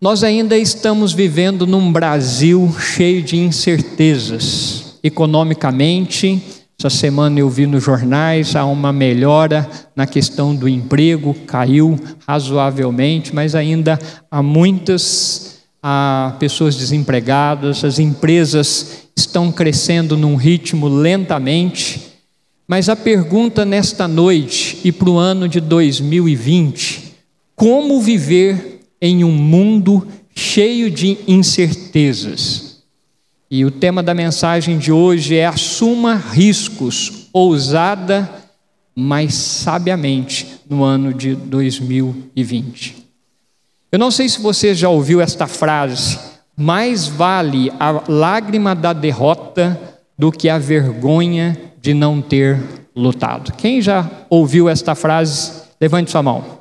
Nós ainda estamos vivendo num Brasil cheio de incertezas. Economicamente, essa semana eu vi nos jornais há uma melhora na questão do emprego, caiu razoavelmente, mas ainda há muitas há pessoas desempregadas, as empresas estão crescendo num ritmo lentamente. Mas a pergunta nesta noite e para o ano de 2020: como viver em um mundo cheio de incertezas. E o tema da mensagem de hoje é Assuma riscos, ousada, mas sabiamente, no ano de 2020. Eu não sei se você já ouviu esta frase: mais vale a lágrima da derrota do que a vergonha de não ter lutado. Quem já ouviu esta frase? Levante sua mão.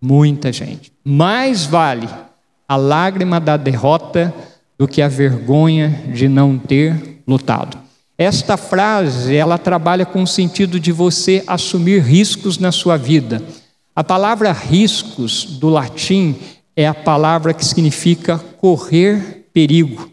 Muita gente. Mais vale a lágrima da derrota do que a vergonha de não ter lutado. Esta frase, ela trabalha com o sentido de você assumir riscos na sua vida. A palavra riscos do latim é a palavra que significa correr perigo.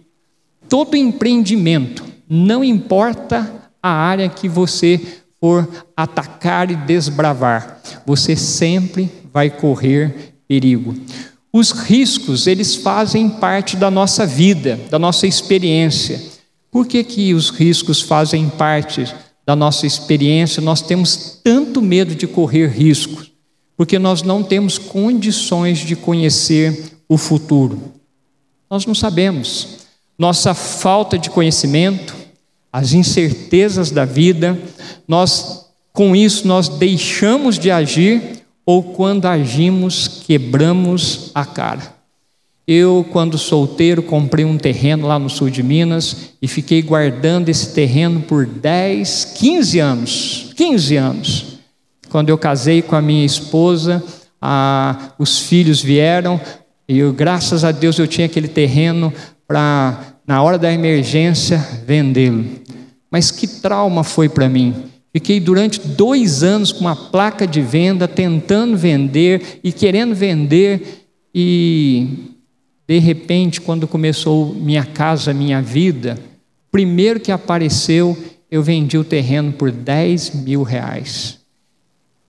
Todo empreendimento, não importa a área que você for atacar e desbravar, você sempre vai correr perigo. Os riscos, eles fazem parte da nossa vida, da nossa experiência. Por que, que os riscos fazem parte da nossa experiência? Nós temos tanto medo de correr riscos, porque nós não temos condições de conhecer o futuro. Nós não sabemos. Nossa falta de conhecimento, as incertezas da vida, nós com isso nós deixamos de agir ou quando agimos, quebramos a cara. Eu, quando solteiro, comprei um terreno lá no sul de Minas e fiquei guardando esse terreno por 10, 15 anos. 15 anos. Quando eu casei com a minha esposa, a, os filhos vieram e eu, graças a Deus eu tinha aquele terreno para, na hora da emergência, vendê-lo. Mas que trauma foi para mim Fiquei durante dois anos com uma placa de venda, tentando vender e querendo vender, e de repente, quando começou minha casa, minha vida, primeiro que apareceu, eu vendi o terreno por 10 mil reais.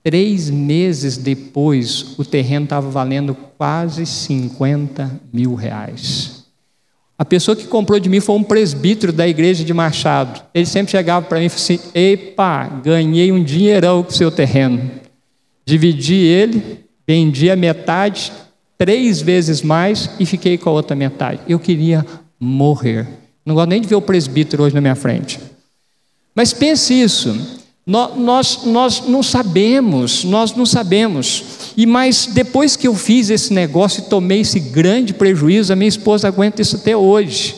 Três meses depois, o terreno estava valendo quase 50 mil reais. A pessoa que comprou de mim foi um presbítero da igreja de Machado. Ele sempre chegava para mim e falava assim: Epa, ganhei um dinheirão com o seu terreno. Dividi ele, vendi a metade, três vezes mais e fiquei com a outra metade. Eu queria morrer. Não gosto nem de ver o presbítero hoje na minha frente. Mas pense isso. Nós, nós não sabemos, nós não sabemos. E mas depois que eu fiz esse negócio e tomei esse grande prejuízo, a minha esposa aguenta isso até hoje.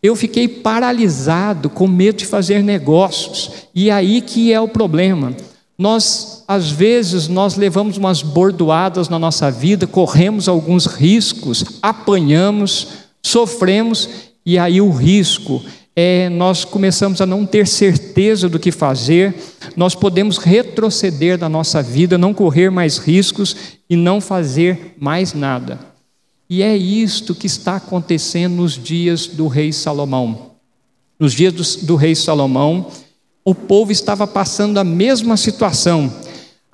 Eu fiquei paralisado, com medo de fazer negócios. E aí que é o problema. Nós, às vezes, nós levamos umas bordoadas na nossa vida, corremos alguns riscos, apanhamos, sofremos, e aí o risco é, nós começamos a não ter certeza do que fazer, nós podemos retroceder da nossa vida, não correr mais riscos e não fazer mais nada. E é isto que está acontecendo nos dias do rei Salomão. Nos dias do, do rei Salomão, o povo estava passando a mesma situação.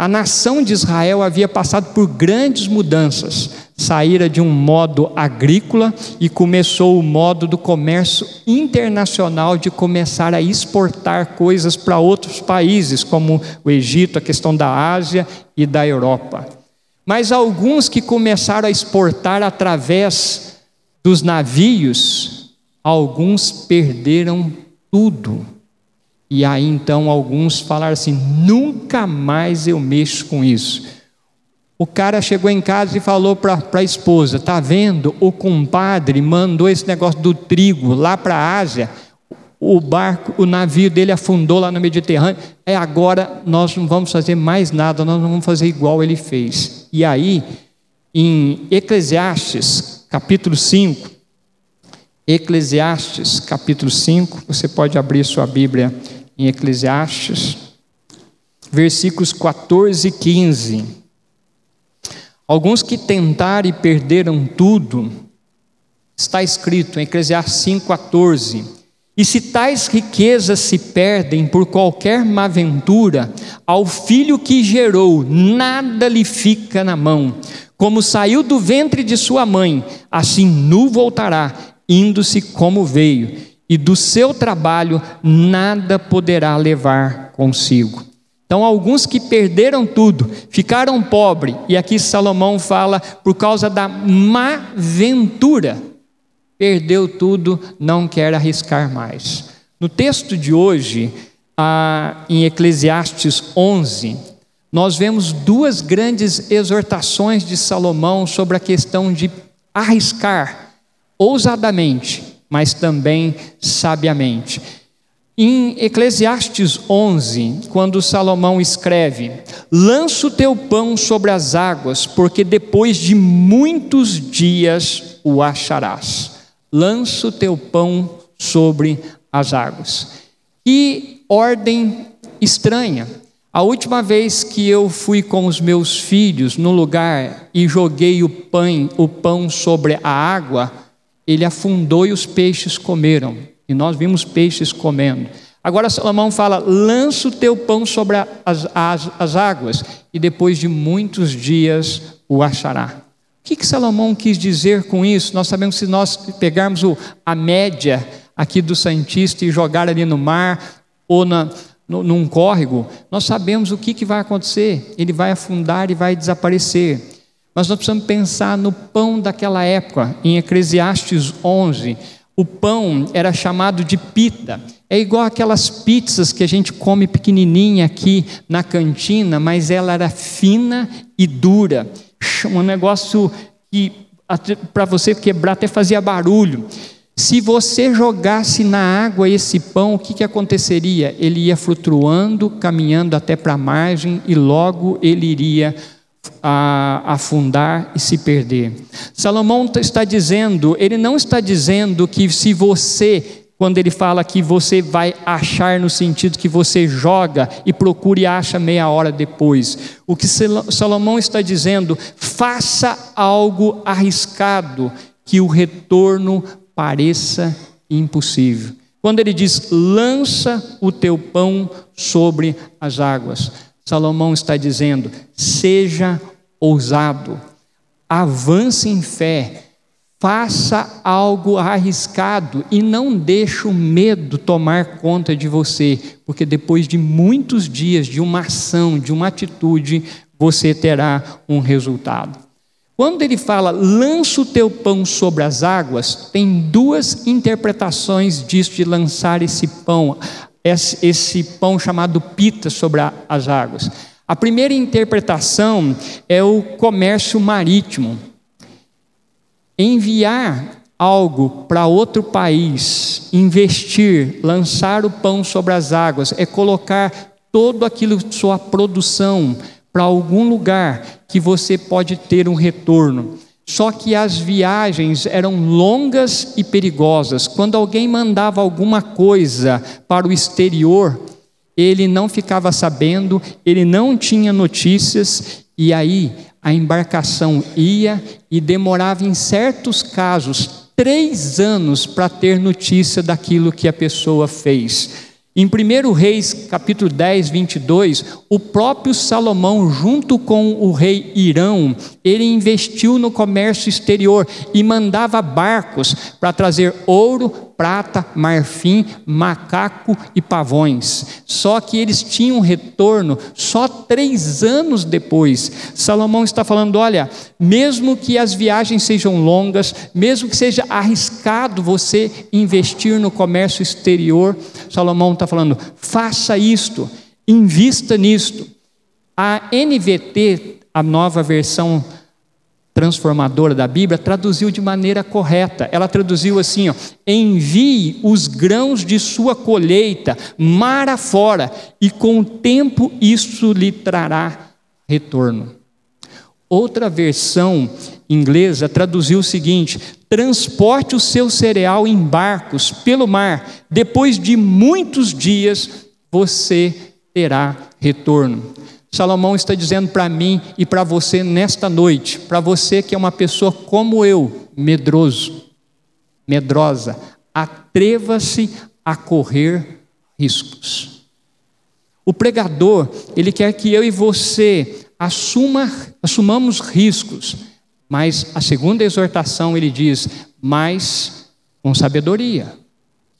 A nação de Israel havia passado por grandes mudanças. Saíra de um modo agrícola e começou o modo do comércio internacional de começar a exportar coisas para outros países, como o Egito, a questão da Ásia e da Europa. Mas alguns que começaram a exportar através dos navios, alguns perderam tudo e aí então alguns falaram assim: nunca mais eu mexo com isso. O cara chegou em casa e falou para a esposa: tá vendo? O compadre mandou esse negócio do trigo lá para a Ásia. O barco, o navio dele afundou lá no Mediterrâneo. É agora nós não vamos fazer mais nada, nós não vamos fazer igual ele fez. E aí, em Eclesiastes, capítulo 5, Eclesiastes, capítulo 5, você pode abrir sua Bíblia em Eclesiastes, versículos 14 e 15. Alguns que tentaram e perderam tudo, está escrito em Eclesiastes 5,14: E se tais riquezas se perdem por qualquer má ventura, ao filho que gerou, nada lhe fica na mão. Como saiu do ventre de sua mãe, assim nu voltará, indo-se como veio, e do seu trabalho nada poderá levar consigo. Então, alguns que perderam tudo, ficaram pobres, e aqui Salomão fala por causa da má ventura, perdeu tudo, não quer arriscar mais. No texto de hoje, em Eclesiastes 11, nós vemos duas grandes exortações de Salomão sobre a questão de arriscar ousadamente, mas também sabiamente. Em Eclesiastes 11, quando Salomão escreve: Lança o teu pão sobre as águas, porque depois de muitos dias o acharás. Lança o teu pão sobre as águas. Que ordem estranha. A última vez que eu fui com os meus filhos no lugar e joguei o pão, o pão sobre a água, ele afundou e os peixes comeram. E nós vimos peixes comendo. Agora Salomão fala: lança o teu pão sobre as, as, as águas, e depois de muitos dias o achará. O que, que Salomão quis dizer com isso? Nós sabemos que se nós pegarmos o, a média aqui do Santista e jogar ali no mar ou na, no, num córrego, nós sabemos o que, que vai acontecer. Ele vai afundar e vai desaparecer. Mas nós precisamos pensar no pão daquela época, em Eclesiastes 11. O pão era chamado de pita. É igual aquelas pizzas que a gente come pequenininha aqui na cantina, mas ela era fina e dura. Um negócio que para você quebrar até fazia barulho. Se você jogasse na água esse pão, o que, que aconteceria? Ele ia flutuando, caminhando até para a margem e logo ele iria a afundar e se perder. Salomão está dizendo, ele não está dizendo que se você, quando ele fala que você vai achar no sentido que você joga e procura e acha meia hora depois. O que Salomão está dizendo, faça algo arriscado que o retorno pareça impossível. Quando ele diz: "Lança o teu pão sobre as águas", Salomão está dizendo: seja ousado, avance em fé, faça algo arriscado e não deixe o medo tomar conta de você, porque depois de muitos dias de uma ação, de uma atitude, você terá um resultado. Quando ele fala, lança o teu pão sobre as águas, tem duas interpretações disso de lançar esse pão esse pão chamado pita sobre as águas. A primeira interpretação é o comércio marítimo. Enviar algo para outro país, investir, lançar o pão sobre as águas, é colocar todo aquilo, sua produção, para algum lugar que você pode ter um retorno. Só que as viagens eram longas e perigosas. Quando alguém mandava alguma coisa para o exterior, ele não ficava sabendo, ele não tinha notícias, e aí a embarcação ia e demorava, em certos casos, três anos para ter notícia daquilo que a pessoa fez. Em 1 Reis, capítulo 10, 22, o próprio Salomão, junto com o rei Irão, ele investiu no comércio exterior e mandava barcos para trazer ouro, prata, marfim, macaco e pavões. Só que eles tinham retorno só três anos depois. Salomão está falando: olha, mesmo que as viagens sejam longas, mesmo que seja arriscado você investir no comércio exterior, Salomão está falando: faça isto, invista nisto. A NVT, a nova versão transformadora da Bíblia, traduziu de maneira correta. Ela traduziu assim: ó, envie os grãos de sua colheita mar afora, e com o tempo isso lhe trará retorno. Outra versão inglesa traduziu o seguinte: transporte o seu cereal em barcos pelo mar, depois de muitos dias você terá retorno. Salomão está dizendo para mim e para você nesta noite, para você que é uma pessoa como eu, medroso, medrosa, atreva-se a correr riscos. O pregador, ele quer que eu e você assuma, assumamos riscos, mas a segunda exortação ele diz: mas com sabedoria,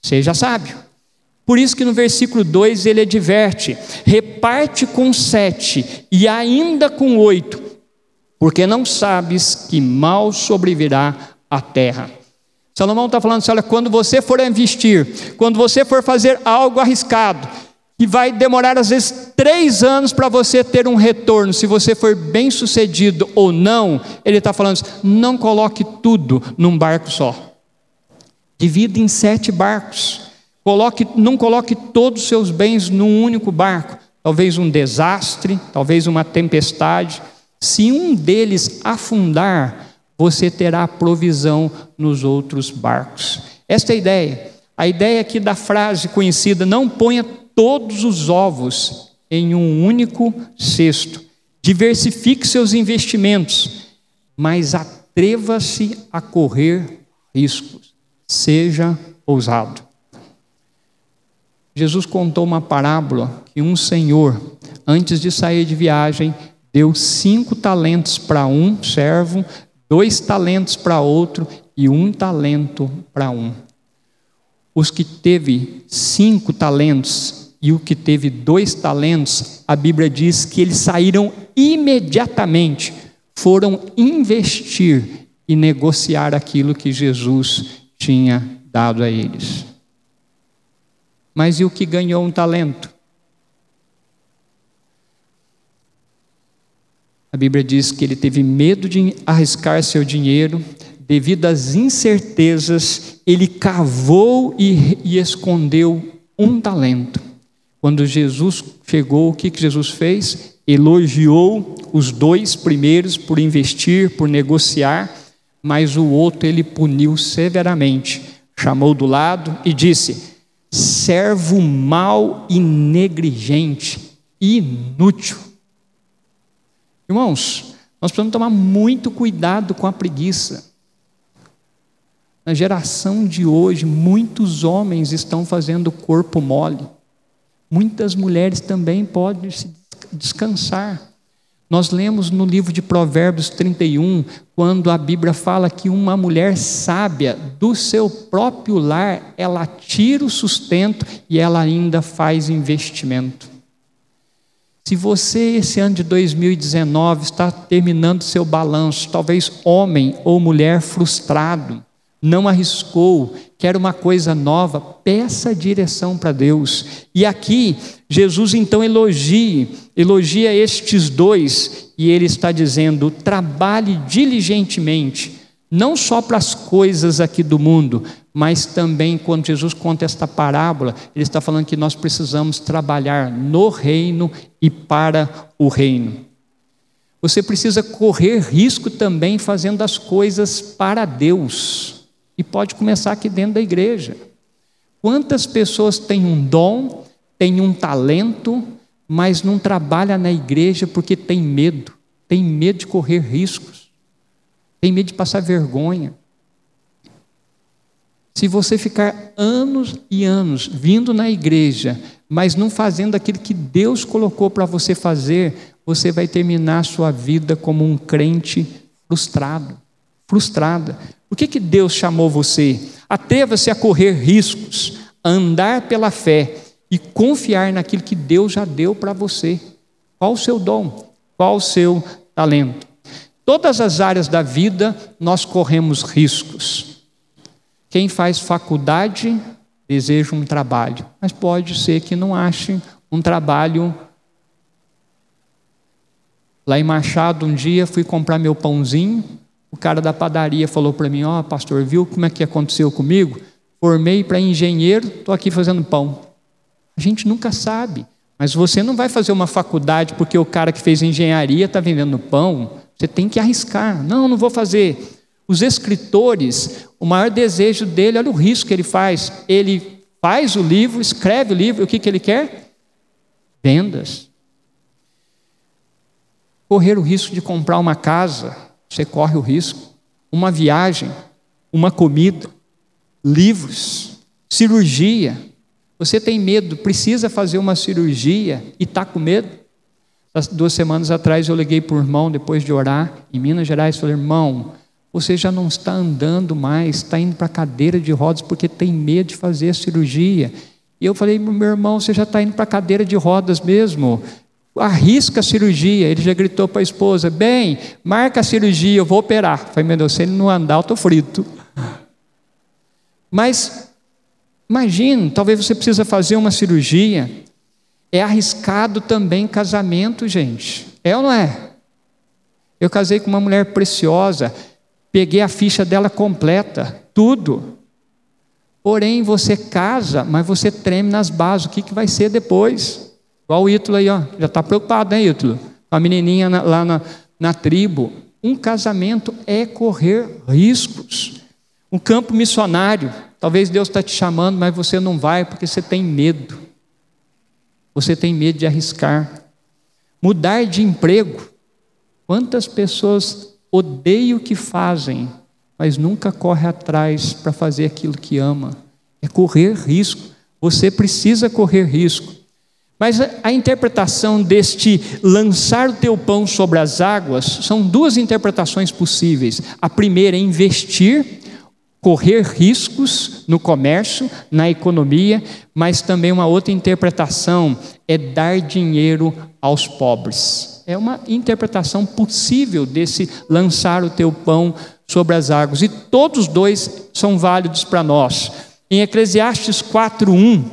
seja sábio. Por isso que no versículo 2 ele adverte: reparte com sete e ainda com oito, porque não sabes que mal sobrevirá a terra. Salomão está falando assim: olha, quando você for investir, quando você for fazer algo arriscado, que vai demorar às vezes três anos para você ter um retorno, se você for bem sucedido ou não, ele está falando assim, não coloque tudo num barco só, divida em sete barcos. Coloque, não coloque todos os seus bens num único barco. Talvez um desastre, talvez uma tempestade. Se um deles afundar, você terá provisão nos outros barcos. Esta é a ideia. A ideia aqui da frase conhecida: não ponha todos os ovos em um único cesto. Diversifique seus investimentos, mas atreva-se a correr riscos. Seja ousado. Jesus contou uma parábola que um senhor, antes de sair de viagem, deu cinco talentos para um servo, dois talentos para outro e um talento para um. Os que teve cinco talentos e o que teve dois talentos, a Bíblia diz que eles saíram imediatamente, foram investir e negociar aquilo que Jesus tinha dado a eles. Mas e o que ganhou um talento? A Bíblia diz que ele teve medo de arriscar seu dinheiro, devido às incertezas, ele cavou e, e escondeu um talento. Quando Jesus chegou, o que, que Jesus fez? Elogiou os dois primeiros por investir, por negociar, mas o outro ele puniu severamente. Chamou do lado e disse: servo mau e negligente, inútil. Irmãos, nós precisamos tomar muito cuidado com a preguiça. Na geração de hoje, muitos homens estão fazendo corpo mole. Muitas mulheres também podem se descansar. Nós lemos no livro de Provérbios 31, quando a Bíblia fala que uma mulher sábia do seu próprio lar, ela tira o sustento e ela ainda faz investimento. Se você, esse ano de 2019, está terminando seu balanço, talvez homem ou mulher frustrado, não arriscou, quer uma coisa nova, peça direção para Deus. E aqui, Jesus então elogia, elogia estes dois, e ele está dizendo: trabalhe diligentemente, não só para as coisas aqui do mundo, mas também quando Jesus conta esta parábola, ele está falando que nós precisamos trabalhar no reino e para o reino. Você precisa correr risco também fazendo as coisas para Deus. E pode começar aqui dentro da igreja. Quantas pessoas têm um dom, têm um talento, mas não trabalha na igreja porque tem medo, tem medo de correr riscos, tem medo de passar vergonha. Se você ficar anos e anos vindo na igreja, mas não fazendo aquilo que Deus colocou para você fazer, você vai terminar a sua vida como um crente frustrado, frustrada. O que, que Deus chamou você? Atreva-se a correr riscos, a andar pela fé e confiar naquilo que Deus já deu para você. Qual o seu dom? Qual o seu talento? Todas as áreas da vida nós corremos riscos. Quem faz faculdade deseja um trabalho, mas pode ser que não ache um trabalho. Lá em Machado, um dia fui comprar meu pãozinho, o cara da padaria falou para mim: Ó, oh, pastor, viu como é que aconteceu comigo? Formei para engenheiro, estou aqui fazendo pão. A gente nunca sabe. Mas você não vai fazer uma faculdade porque o cara que fez engenharia está vendendo pão. Você tem que arriscar. Não, não vou fazer. Os escritores, o maior desejo dele, olha o risco que ele faz. Ele faz o livro, escreve o livro, o que, que ele quer? Vendas. correr o risco de comprar uma casa, você corre o risco, uma viagem, uma comida, livros, cirurgia. Você tem medo, precisa fazer uma cirurgia e está com medo? duas semanas atrás eu liguei para o irmão, depois de orar, em Minas Gerais, falei: irmão, você já não está andando mais, está indo para a cadeira de rodas porque tem medo de fazer a cirurgia. E eu falei: meu irmão, você já está indo para a cadeira de rodas mesmo. Arrisca a cirurgia. Ele já gritou para a esposa: Bem, marca a cirurgia, eu vou operar. Falei: Meu Deus, se ele não andar, eu estou frito. Mas, imagine, talvez você precisa fazer uma cirurgia. É arriscado também casamento, gente. É ou não é? Eu casei com uma mulher preciosa, peguei a ficha dela completa, tudo. Porém, você casa, mas você treme nas bases. O que, que vai ser depois? Igual o Ítalo aí, ó. já está preocupado, né, Ítalo? Com a menininha na, lá na, na tribo. Um casamento é correr riscos. Um campo missionário. Talvez Deus está te chamando, mas você não vai porque você tem medo. Você tem medo de arriscar. Mudar de emprego. Quantas pessoas odeiam o que fazem, mas nunca corre atrás para fazer aquilo que ama? É correr risco. Você precisa correr risco. Mas a interpretação deste lançar o teu pão sobre as águas são duas interpretações possíveis. A primeira é investir correr riscos no comércio, na economia, mas também uma outra interpretação é dar dinheiro aos pobres. É uma interpretação possível desse lançar o teu pão sobre as águas. E todos dois são válidos para nós. Em Eclesiastes 4:1,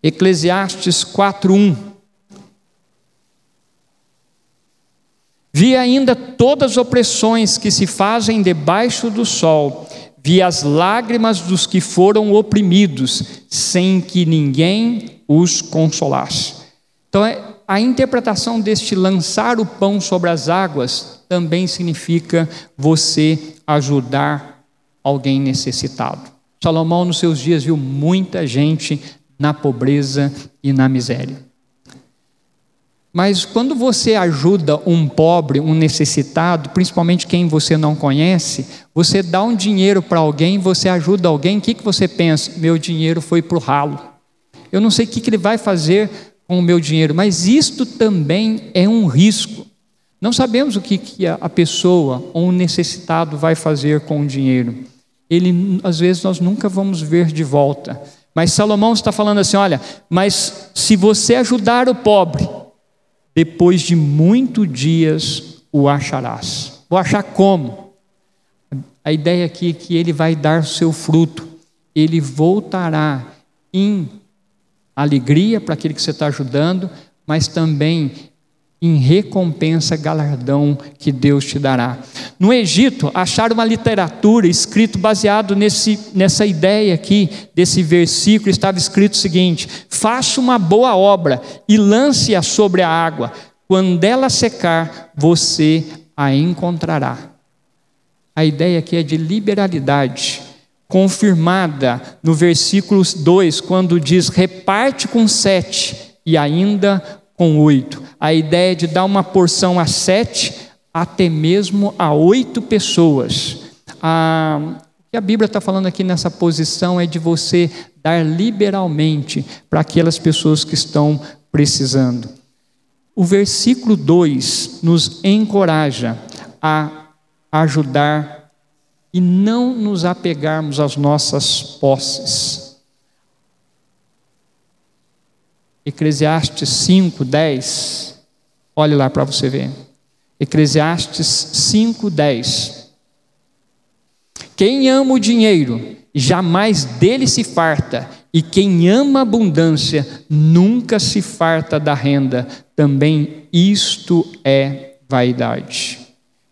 Eclesiastes 4:1 Vi ainda todas as opressões que se fazem debaixo do sol, vi as lágrimas dos que foram oprimidos, sem que ninguém os consolasse. Então, é, a interpretação deste lançar o pão sobre as águas também significa você ajudar alguém necessitado. Salomão, nos seus dias, viu muita gente na pobreza e na miséria. Mas quando você ajuda um pobre, um necessitado, principalmente quem você não conhece, você dá um dinheiro para alguém, você ajuda alguém, o que, que você pensa? Meu dinheiro foi para o ralo. Eu não sei o que, que ele vai fazer com o meu dinheiro, mas isto também é um risco. Não sabemos o que, que a pessoa ou um necessitado vai fazer com o dinheiro. Ele, às vezes, nós nunca vamos ver de volta. Mas Salomão está falando assim: olha, mas se você ajudar o pobre, depois de muitos dias o acharás. Vou achar como? A ideia aqui é que ele vai dar seu fruto, ele voltará em alegria para aquele que você está ajudando, mas também em recompensa, galardão que Deus te dará. No Egito, acharam uma literatura escrito baseado nesse, nessa ideia aqui, desse versículo, estava escrito o seguinte: faça uma boa obra e lance-a sobre a água, quando ela secar, você a encontrará. A ideia aqui é de liberalidade, confirmada no versículo 2, quando diz: reparte com sete e ainda com oito. A ideia de dar uma porção a sete, até mesmo a oito pessoas. A, o que a Bíblia está falando aqui nessa posição é de você dar liberalmente para aquelas pessoas que estão precisando. O versículo 2 nos encoraja a ajudar e não nos apegarmos às nossas posses. Eclesiastes 5, 10. Olhe lá para você ver. Eclesiastes 5, 10. Quem ama o dinheiro, jamais dele se farta, e quem ama abundância, nunca se farta da renda. Também isto é vaidade.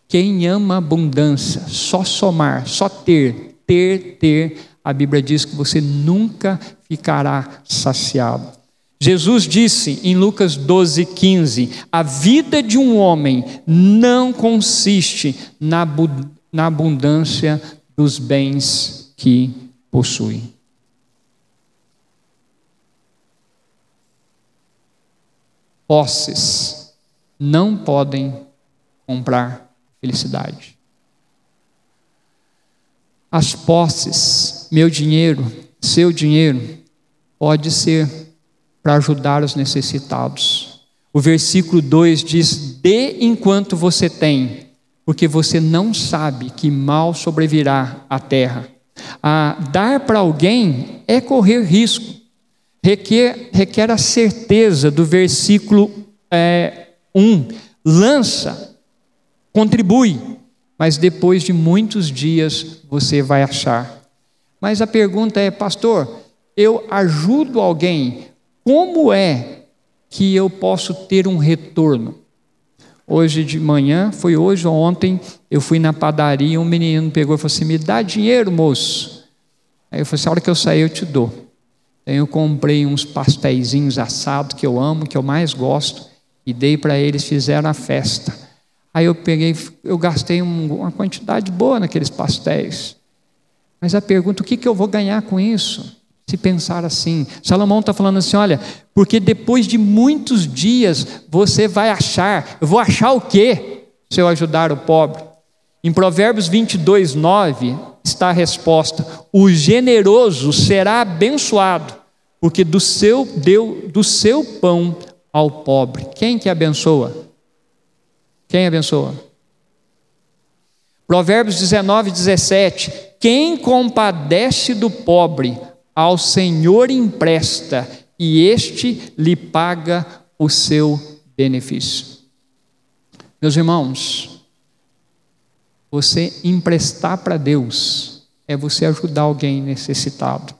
Quem ama abundância, só somar, só ter, ter, ter, a Bíblia diz que você nunca ficará saciado. Jesus disse em Lucas 12, 15: A vida de um homem não consiste na, na abundância dos bens que possui. Posses, não podem comprar felicidade. As posses, meu dinheiro, seu dinheiro, pode ser para ajudar os necessitados. O versículo 2 diz: Dê enquanto você tem, porque você não sabe que mal sobrevirá à terra. A dar para alguém é correr risco, requer, requer a certeza do versículo é, 1. Lança, contribui, mas depois de muitos dias você vai achar. Mas a pergunta é, pastor, eu ajudo alguém, como é que eu posso ter um retorno? Hoje de manhã, foi hoje ou ontem, eu fui na padaria, um menino pegou e falou assim: Me dá dinheiro, moço. Aí eu falei assim: A hora que eu sair, eu te dou. Aí eu comprei uns pastéisinhos assados que eu amo, que eu mais gosto, e dei para eles, fizeram a festa. Aí eu peguei, eu gastei uma quantidade boa naqueles pastéis. Mas a pergunta: o que, que eu vou ganhar com isso? Se pensar assim, Salomão está falando assim: olha, porque depois de muitos dias você vai achar, eu vou achar o quê se eu ajudar o pobre? Em Provérbios 22, 9 está a resposta: o generoso será abençoado, porque do seu deu do seu pão ao pobre. Quem que abençoa? Quem abençoa? Provérbios 19, 17: quem compadece do pobre, ao Senhor empresta e este lhe paga o seu benefício. Meus irmãos, você emprestar para Deus é você ajudar alguém necessitado.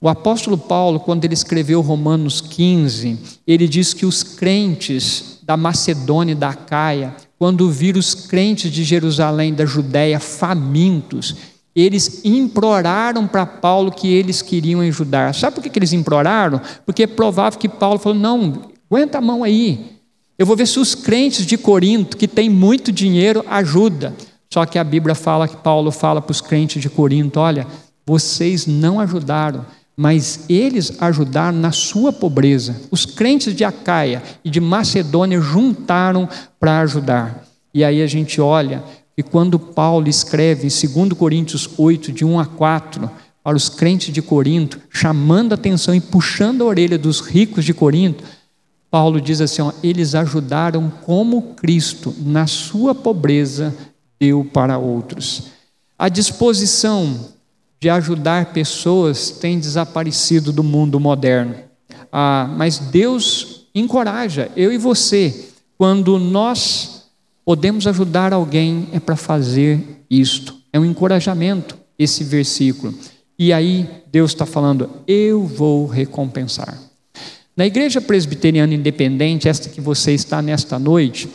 O apóstolo Paulo, quando ele escreveu Romanos 15, ele diz que os crentes da Macedônia e da Caia, quando viram os crentes de Jerusalém, da Judéia, famintos, eles imploraram para Paulo que eles queriam ajudar. Sabe por que eles imploraram? Porque é provável que Paulo falou: não, aguenta a mão aí. Eu vou ver se os crentes de Corinto, que têm muito dinheiro, ajuda. Só que a Bíblia fala que Paulo fala para os crentes de Corinto: olha, vocês não ajudaram, mas eles ajudaram na sua pobreza. Os crentes de Acaia e de Macedônia juntaram para ajudar. E aí a gente olha e quando Paulo escreve em 2 Coríntios 8, de 1 a 4, para os crentes de Corinto, chamando a atenção e puxando a orelha dos ricos de Corinto, Paulo diz assim: ó, eles ajudaram como Cristo, na sua pobreza, deu para outros. A disposição de ajudar pessoas tem desaparecido do mundo moderno. Ah, mas Deus encoraja eu e você, quando nós podemos ajudar alguém é para fazer isto. É um encorajamento esse versículo. E aí Deus está falando: eu vou recompensar. Na igreja presbiteriana independente, esta que você está nesta noite,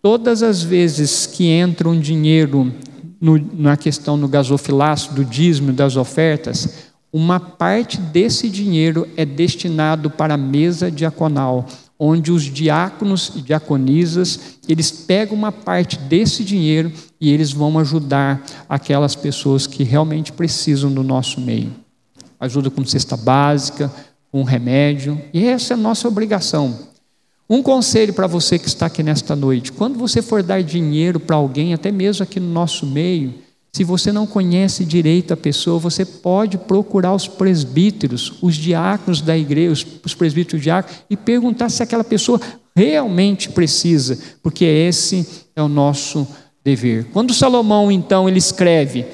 todas as vezes que entra um dinheiro no, na questão no gasofilaço, do dízimo, das ofertas, uma parte desse dinheiro é destinado para a mesa diaconal onde os diáconos e diaconisas, eles pegam uma parte desse dinheiro e eles vão ajudar aquelas pessoas que realmente precisam do nosso meio. Ajuda com cesta básica, com remédio, e essa é a nossa obrigação. Um conselho para você que está aqui nesta noite: quando você for dar dinheiro para alguém, até mesmo aqui no nosso meio, se você não conhece direito a pessoa, você pode procurar os presbíteros, os diáconos da igreja, os presbíteros diáconos, e perguntar se aquela pessoa realmente precisa, porque esse é o nosso dever. Quando Salomão, então, ele escreve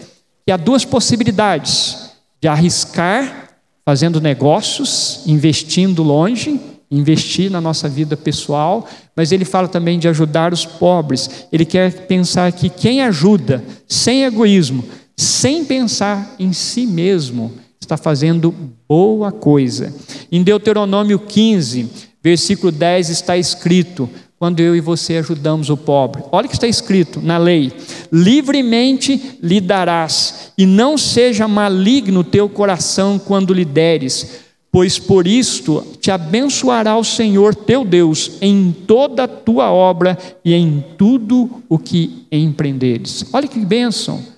que há duas possibilidades de arriscar fazendo negócios, investindo longe, investir na nossa vida pessoal, mas ele fala também de ajudar os pobres. Ele quer pensar que quem ajuda sem egoísmo, sem pensar em si mesmo, está fazendo boa coisa. Em Deuteronômio 15, versículo 10 está escrito: quando eu e você ajudamos o pobre. Olha o que está escrito na lei: livremente lhe darás, e não seja maligno o teu coração quando lhe deres pois por isto te abençoará o Senhor teu Deus em toda a tua obra e em tudo o que empreenderes. Olha que bênção!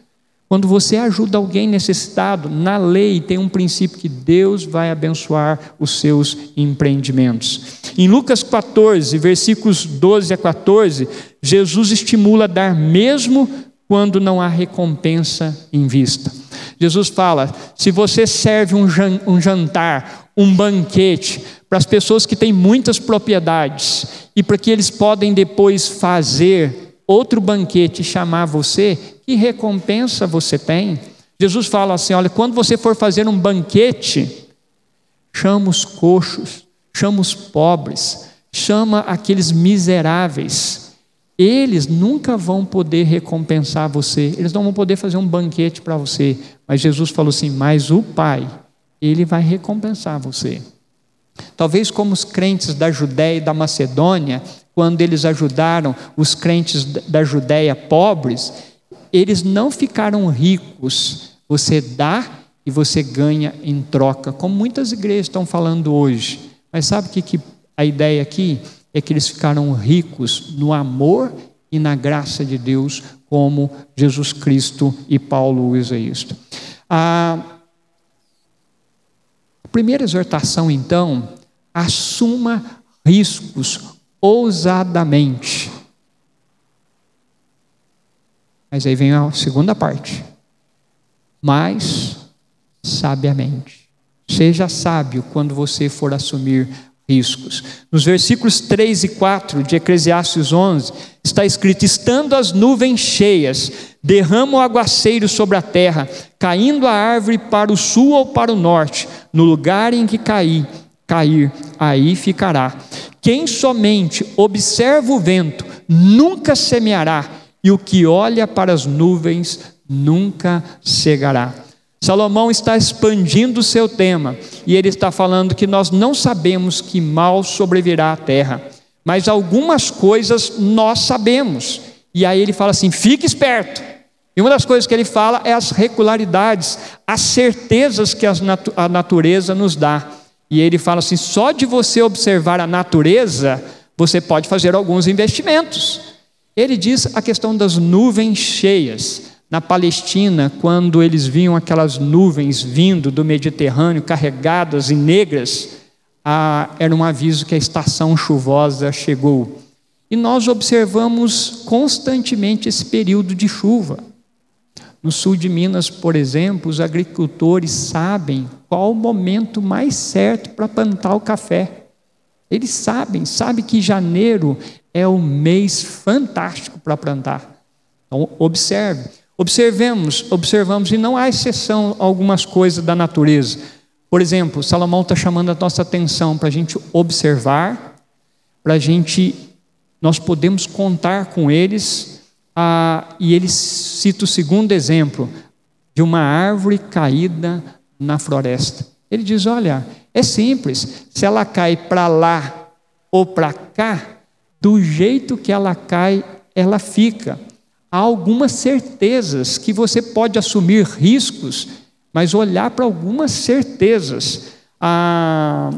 Quando você ajuda alguém necessitado, na lei tem um princípio que Deus vai abençoar os seus empreendimentos. Em Lucas 14, versículos 12 a 14, Jesus estimula a dar mesmo quando não há recompensa em vista. Jesus fala: se você serve um jantar, um banquete para as pessoas que têm muitas propriedades e para que eles podem depois fazer outro banquete e chamar você, que recompensa você tem? Jesus fala assim: olha, quando você for fazer um banquete, chama os coxos, chama os pobres, chama aqueles miseráveis eles nunca vão poder recompensar você, eles não vão poder fazer um banquete para você. Mas Jesus falou assim: Mas o Pai, Ele vai recompensar você. Talvez como os crentes da Judéia e da Macedônia, quando eles ajudaram os crentes da Judéia pobres, eles não ficaram ricos. Você dá e você ganha em troca, como muitas igrejas estão falando hoje. Mas sabe o que, que a ideia aqui? É que eles ficaram ricos no amor e na graça de Deus, como Jesus Cristo e Paulo usa isso. A primeira exortação, então, assuma riscos ousadamente. Mas aí vem a segunda parte. Mas sabiamente. Seja sábio quando você for assumir riscos. Nos versículos 3 e 4 de Eclesiastes 11, está escrito: Estando as nuvens cheias, derrama o aguaceiro sobre a terra, caindo a árvore para o sul ou para o norte, no lugar em que cair, cair, aí ficará. Quem somente observa o vento nunca semeará, e o que olha para as nuvens nunca cegará. Salomão está expandindo o seu tema e ele está falando que nós não sabemos que mal sobrevirá à terra, mas algumas coisas nós sabemos. E aí ele fala assim: fique esperto. E uma das coisas que ele fala é as regularidades, as certezas que a natureza nos dá. E ele fala assim: só de você observar a natureza, você pode fazer alguns investimentos. Ele diz a questão das nuvens cheias na Palestina, quando eles viam aquelas nuvens vindo do Mediterrâneo carregadas e negras, ah, era um aviso que a estação chuvosa chegou. E nós observamos constantemente esse período de chuva. No sul de Minas, por exemplo, os agricultores sabem qual o momento mais certo para plantar o café. Eles sabem, sabem que janeiro é o mês fantástico para plantar. Então, observe. Observemos, observamos, e não há exceção a algumas coisas da natureza. Por exemplo, Salomão está chamando a nossa atenção para a gente observar, para a gente, nós podemos contar com eles, ah, e ele cita o segundo exemplo, de uma árvore caída na floresta. Ele diz: olha, é simples, se ela cai para lá ou para cá, do jeito que ela cai, ela fica há algumas certezas que você pode assumir riscos, mas olhar para algumas certezas. Ah,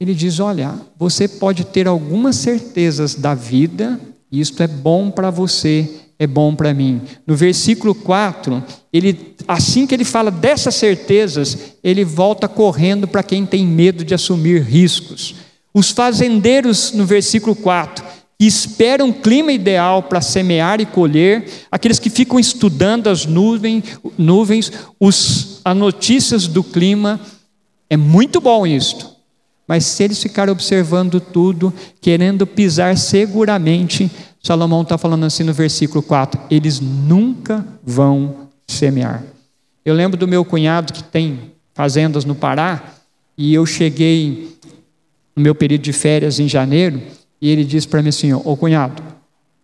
ele diz: olha, você pode ter algumas certezas da vida, e isto é bom para você, é bom para mim. No versículo 4, ele, assim que ele fala dessas certezas, ele volta correndo para quem tem medo de assumir riscos. Os fazendeiros, no versículo 4, e esperam um clima ideal para semear e colher, aqueles que ficam estudando as nuvens, nuvens os, as notícias do clima, é muito bom isto. Mas se eles ficarem observando tudo, querendo pisar seguramente, Salomão está falando assim no versículo 4: eles nunca vão semear. Eu lembro do meu cunhado que tem fazendas no Pará, e eu cheguei no meu período de férias em janeiro, e ele disse para mim assim: Ô cunhado,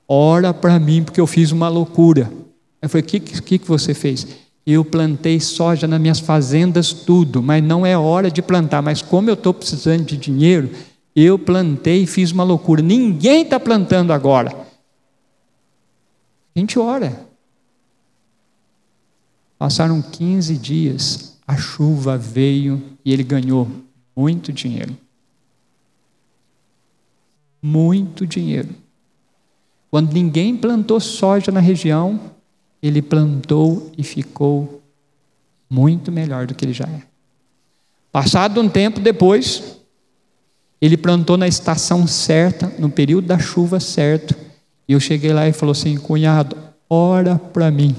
ora para mim porque eu fiz uma loucura. Eu falei: O que, que, que você fez? Eu plantei soja nas minhas fazendas, tudo, mas não é hora de plantar. Mas como eu estou precisando de dinheiro, eu plantei e fiz uma loucura. Ninguém está plantando agora. A gente ora. Passaram 15 dias, a chuva veio e ele ganhou muito dinheiro muito dinheiro. Quando ninguém plantou soja na região, ele plantou e ficou muito melhor do que ele já é. Passado um tempo depois, ele plantou na estação certa, no período da chuva certo, e eu cheguei lá e falou assim: cunhado, ora para mim.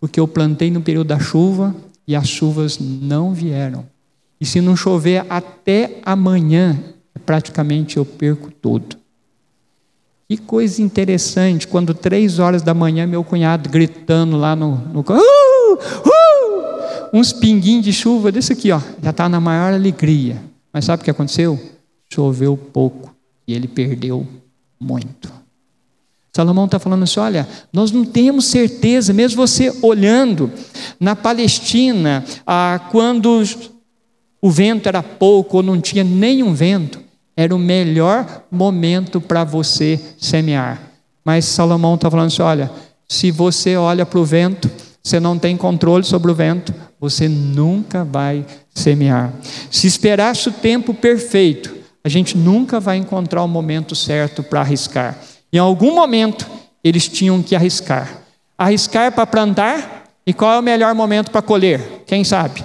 Porque eu plantei no período da chuva e as chuvas não vieram. E se não chover até amanhã, praticamente eu perco tudo. Que coisa interessante, quando três horas da manhã, meu cunhado gritando lá no. no uh, uh, uns pinguinhos de chuva desse aqui, ó, já está na maior alegria. Mas sabe o que aconteceu? Choveu pouco e ele perdeu muito. Salomão está falando assim: olha, nós não temos certeza, mesmo você olhando na Palestina, ah, quando o vento era pouco ou não tinha nenhum vento, era o melhor momento para você semear. Mas Salomão está falando assim: olha, se você olha para o vento, você não tem controle sobre o vento, você nunca vai semear. Se esperasse o tempo perfeito, a gente nunca vai encontrar o momento certo para arriscar. Em algum momento, eles tinham que arriscar. Arriscar para plantar, e qual é o melhor momento para colher? Quem sabe?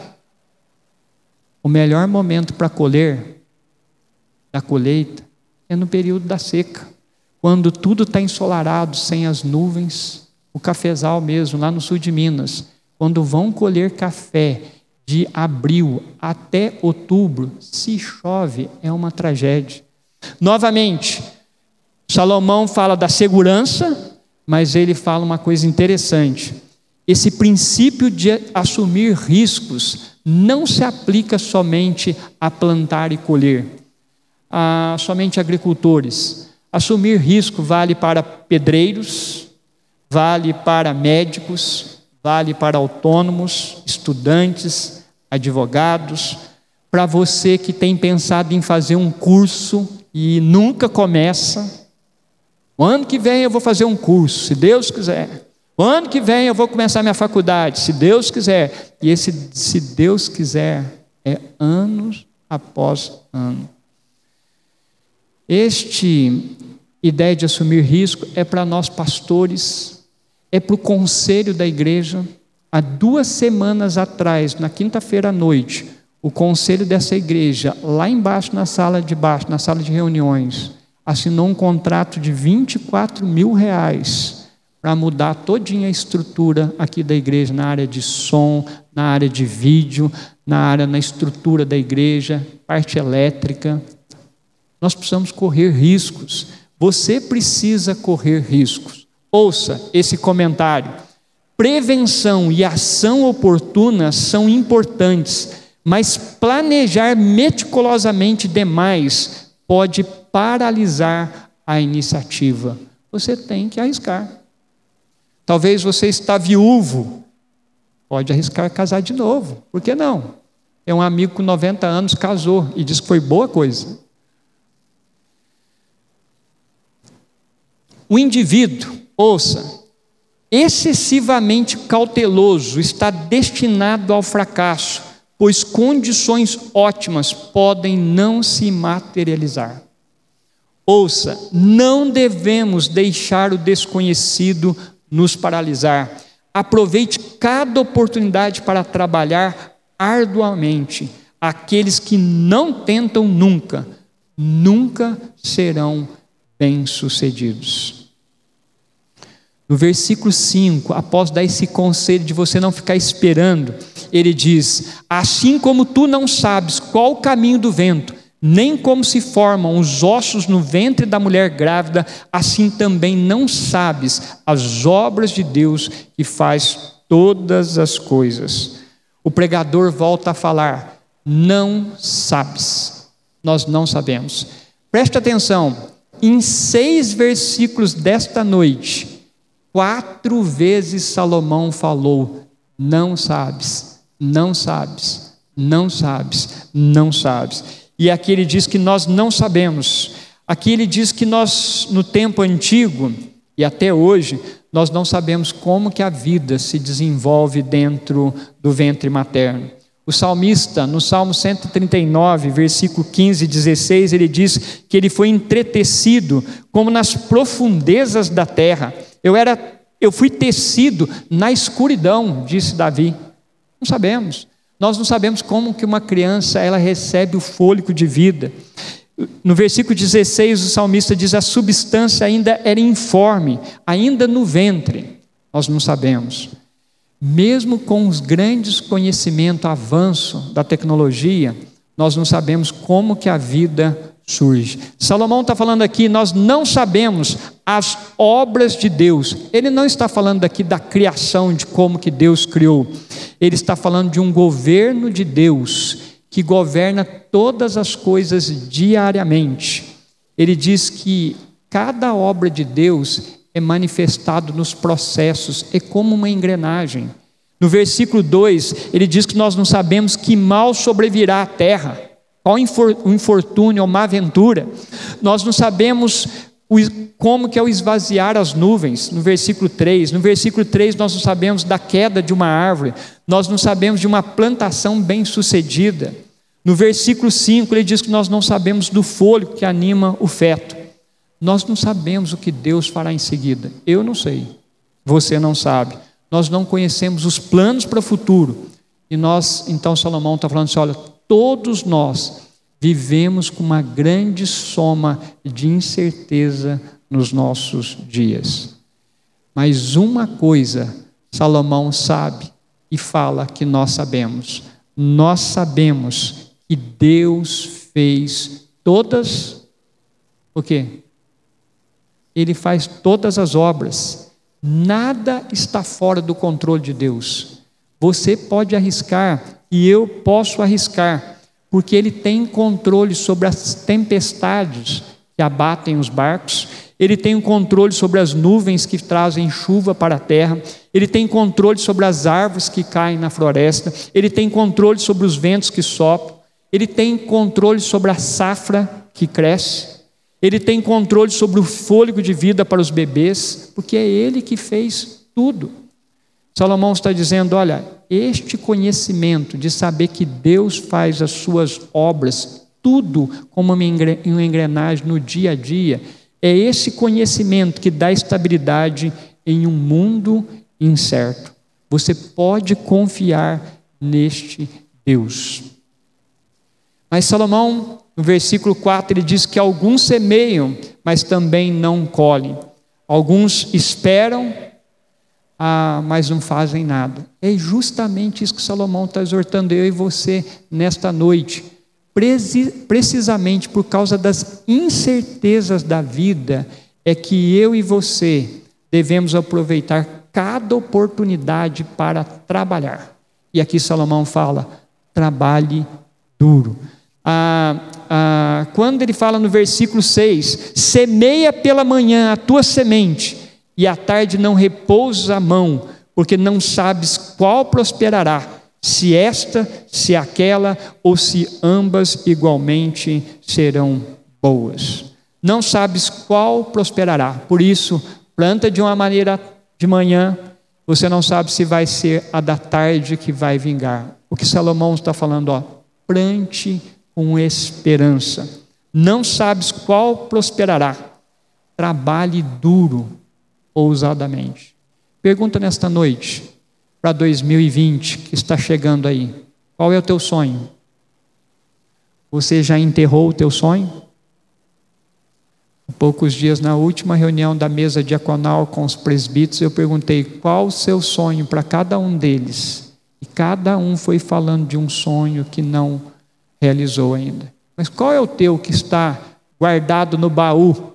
O melhor momento para colher, da colheita, é no período da seca, quando tudo está ensolarado, sem as nuvens, o cafezal mesmo, lá no sul de Minas, quando vão colher café de abril até outubro, se chove, é uma tragédia. Novamente, Salomão fala da segurança, mas ele fala uma coisa interessante. Esse princípio de assumir riscos não se aplica somente a plantar e colher, a somente agricultores. Assumir risco vale para pedreiros, vale para médicos, vale para autônomos, estudantes, advogados, para você que tem pensado em fazer um curso e nunca começa, o ano que vem eu vou fazer um curso, se Deus quiser. O ano que vem eu vou começar minha faculdade, se Deus quiser. E esse, se Deus quiser, é anos após ano. Este ideia de assumir risco é para nós pastores, é para o conselho da igreja. Há duas semanas atrás, na quinta-feira à noite, o conselho dessa igreja, lá embaixo na sala de baixo, na sala de reuniões, assinou um contrato de 24 mil reais para mudar todinha a estrutura aqui da igreja, na área de som, na área de vídeo, na área, na estrutura da igreja, parte elétrica. Nós precisamos correr riscos. Você precisa correr riscos. Ouça esse comentário. Prevenção e ação oportuna são importantes, mas planejar meticulosamente demais pode paralisar a iniciativa. Você tem que arriscar. Talvez você está viúvo, pode arriscar casar de novo. Por que não? É um amigo com 90 anos casou e disse que foi boa coisa. O indivíduo, ouça, excessivamente cauteloso está destinado ao fracasso, pois condições ótimas podem não se materializar. Ouça, não devemos deixar o desconhecido nos paralisar. Aproveite cada oportunidade para trabalhar arduamente. Aqueles que não tentam nunca, nunca serão bem-sucedidos. No versículo 5, após dar esse conselho de você não ficar esperando, ele diz: Assim como tu não sabes qual o caminho do vento, nem como se formam os ossos no ventre da mulher grávida, assim também não sabes as obras de Deus que faz todas as coisas. O pregador volta a falar: Não sabes. Nós não sabemos. Preste atenção, em seis versículos desta noite, quatro vezes Salomão falou: Não sabes, não sabes, não sabes, não sabes. E aqui ele diz que nós não sabemos. Aqui ele diz que nós, no tempo antigo e até hoje, nós não sabemos como que a vida se desenvolve dentro do ventre materno. O salmista, no Salmo 139, versículo 15 e 16, ele diz que ele foi entretecido como nas profundezas da terra. Eu era, eu fui tecido na escuridão, disse Davi. Não sabemos. Nós não sabemos como que uma criança ela recebe o fôlego de vida. No versículo 16, o salmista diz: a substância ainda era informe, ainda no ventre. Nós não sabemos. Mesmo com os grandes conhecimentos, avanço da tecnologia, nós não sabemos como que a vida surge. Salomão está falando aqui, nós não sabemos as obras de Deus. Ele não está falando aqui da criação, de como que Deus criou. Ele está falando de um governo de Deus que governa todas as coisas diariamente. Ele diz que cada obra de Deus é manifestado nos processos, é como uma engrenagem. No versículo 2, ele diz que nós não sabemos que mal sobrevirá à terra, qual o infortúnio ou má aventura. Nós não sabemos como que é o esvaziar as nuvens, no versículo 3. No versículo 3 nós não sabemos da queda de uma árvore, nós não sabemos de uma plantação bem-sucedida. No versículo 5 ele diz que nós não sabemos do fôlego que anima o feto. Nós não sabemos o que Deus fará em seguida. Eu não sei. Você não sabe. Nós não conhecemos os planos para o futuro. E nós, então Salomão está falando assim: olha, todos nós vivemos com uma grande soma de incerteza nos nossos dias. Mas uma coisa Salomão sabe e fala que nós sabemos. Nós sabemos que Deus fez todas o quê? Ele faz todas as obras. Nada está fora do controle de Deus. Você pode arriscar e eu posso arriscar, porque Ele tem controle sobre as tempestades que abatem os barcos, Ele tem o controle sobre as nuvens que trazem chuva para a terra, Ele tem controle sobre as árvores que caem na floresta, Ele tem controle sobre os ventos que sopram, Ele tem controle sobre a safra que cresce. Ele tem controle sobre o fôlego de vida para os bebês, porque é Ele que fez tudo. Salomão está dizendo: olha, este conhecimento de saber que Deus faz as suas obras, tudo como uma engrenagem no dia a dia, é esse conhecimento que dá estabilidade em um mundo incerto. Você pode confiar neste Deus. Mas Salomão no versículo 4 ele diz que alguns semeiam, mas também não colhem. Alguns esperam, ah, mas não fazem nada. É justamente isso que Salomão está exortando eu e você nesta noite. Precisamente por causa das incertezas da vida, é que eu e você devemos aproveitar cada oportunidade para trabalhar. E aqui Salomão fala: trabalhe duro ah, ah, quando ele fala no versículo 6: semeia pela manhã a tua semente, e à tarde não repousas a mão, porque não sabes qual prosperará, se esta, se aquela, ou se ambas igualmente serão boas. Não sabes qual prosperará, por isso, planta de uma maneira de manhã, você não sabe se vai ser a da tarde que vai vingar. O que Salomão está falando, ó, plante com esperança. Não sabes qual prosperará. Trabalhe duro, ousadamente. Pergunta nesta noite, para 2020, que está chegando aí: qual é o teu sonho? Você já enterrou o teu sonho? Poucos dias, na última reunião da mesa diaconal com os presbíteros, eu perguntei qual o seu sonho para cada um deles. E cada um foi falando de um sonho que não realizou ainda. Mas qual é o teu que está guardado no baú,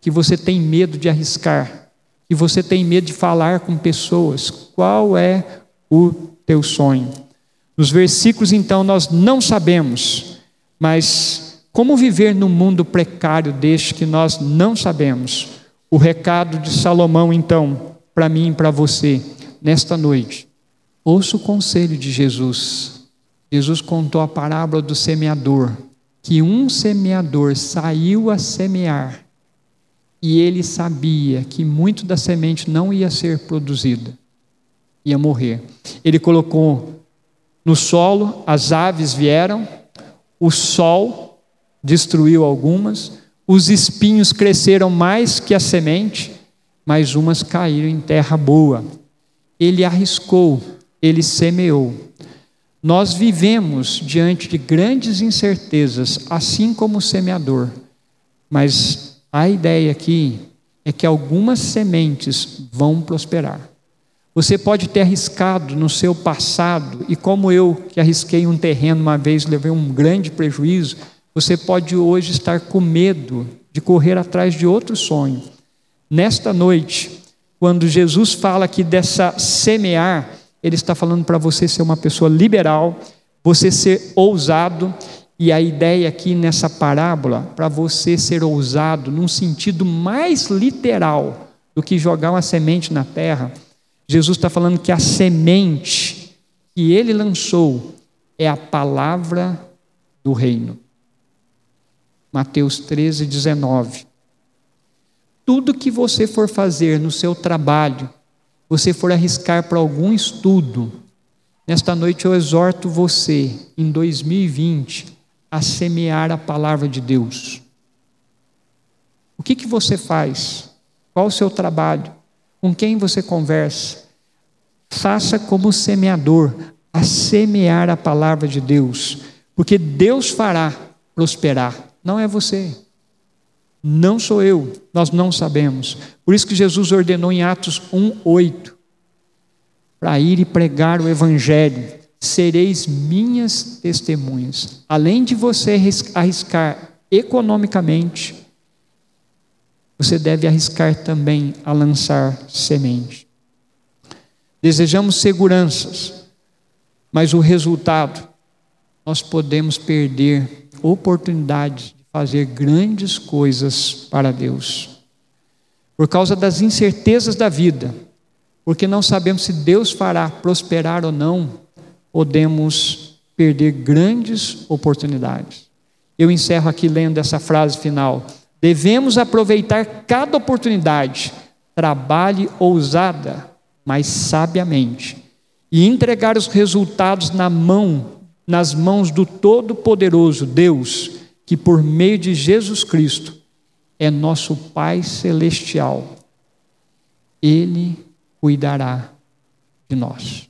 que você tem medo de arriscar, que você tem medo de falar com pessoas? Qual é o teu sonho? Nos versículos, então, nós não sabemos, mas como viver num mundo precário deste que nós não sabemos? O recado de Salomão, então, para mim e para você, nesta noite. Ouça o conselho de Jesus Jesus contou a parábola do semeador, que um semeador saiu a semear e ele sabia que muito da semente não ia ser produzida, ia morrer. Ele colocou no solo, as aves vieram, o sol destruiu algumas, os espinhos cresceram mais que a semente, mas umas caíram em terra boa. Ele arriscou, ele semeou. Nós vivemos diante de grandes incertezas, assim como o semeador, mas a ideia aqui é que algumas sementes vão prosperar. Você pode ter arriscado no seu passado, e como eu, que arrisquei um terreno uma vez, levei um grande prejuízo, você pode hoje estar com medo de correr atrás de outro sonho. Nesta noite, quando Jesus fala aqui dessa semear, ele está falando para você ser uma pessoa liberal, você ser ousado, e a ideia aqui nessa parábola, para você ser ousado num sentido mais literal do que jogar uma semente na terra, Jesus está falando que a semente que ele lançou é a palavra do reino. Mateus 13, 19. Tudo que você for fazer no seu trabalho, você for arriscar para algum estudo, nesta noite eu exorto você, em 2020, a semear a palavra de Deus. O que, que você faz? Qual o seu trabalho? Com quem você conversa? Faça como semeador, a semear a palavra de Deus, porque Deus fará prosperar, não é você. Não sou eu, nós não sabemos. Por isso que Jesus ordenou em Atos 1:8 para ir e pregar o evangelho. Sereis minhas testemunhas. Além de você arriscar economicamente, você deve arriscar também a lançar semente. Desejamos seguranças, mas o resultado, nós podemos perder oportunidades de fazer grandes coisas para Deus. Por causa das incertezas da vida, porque não sabemos se Deus fará prosperar ou não, podemos perder grandes oportunidades. Eu encerro aqui lendo essa frase final. Devemos aproveitar cada oportunidade, trabalhe ousada, mas sabiamente, e entregar os resultados na mão, nas mãos do Todo-Poderoso Deus, que por meio de Jesus Cristo é nosso Pai celestial. Ele cuidará de nós.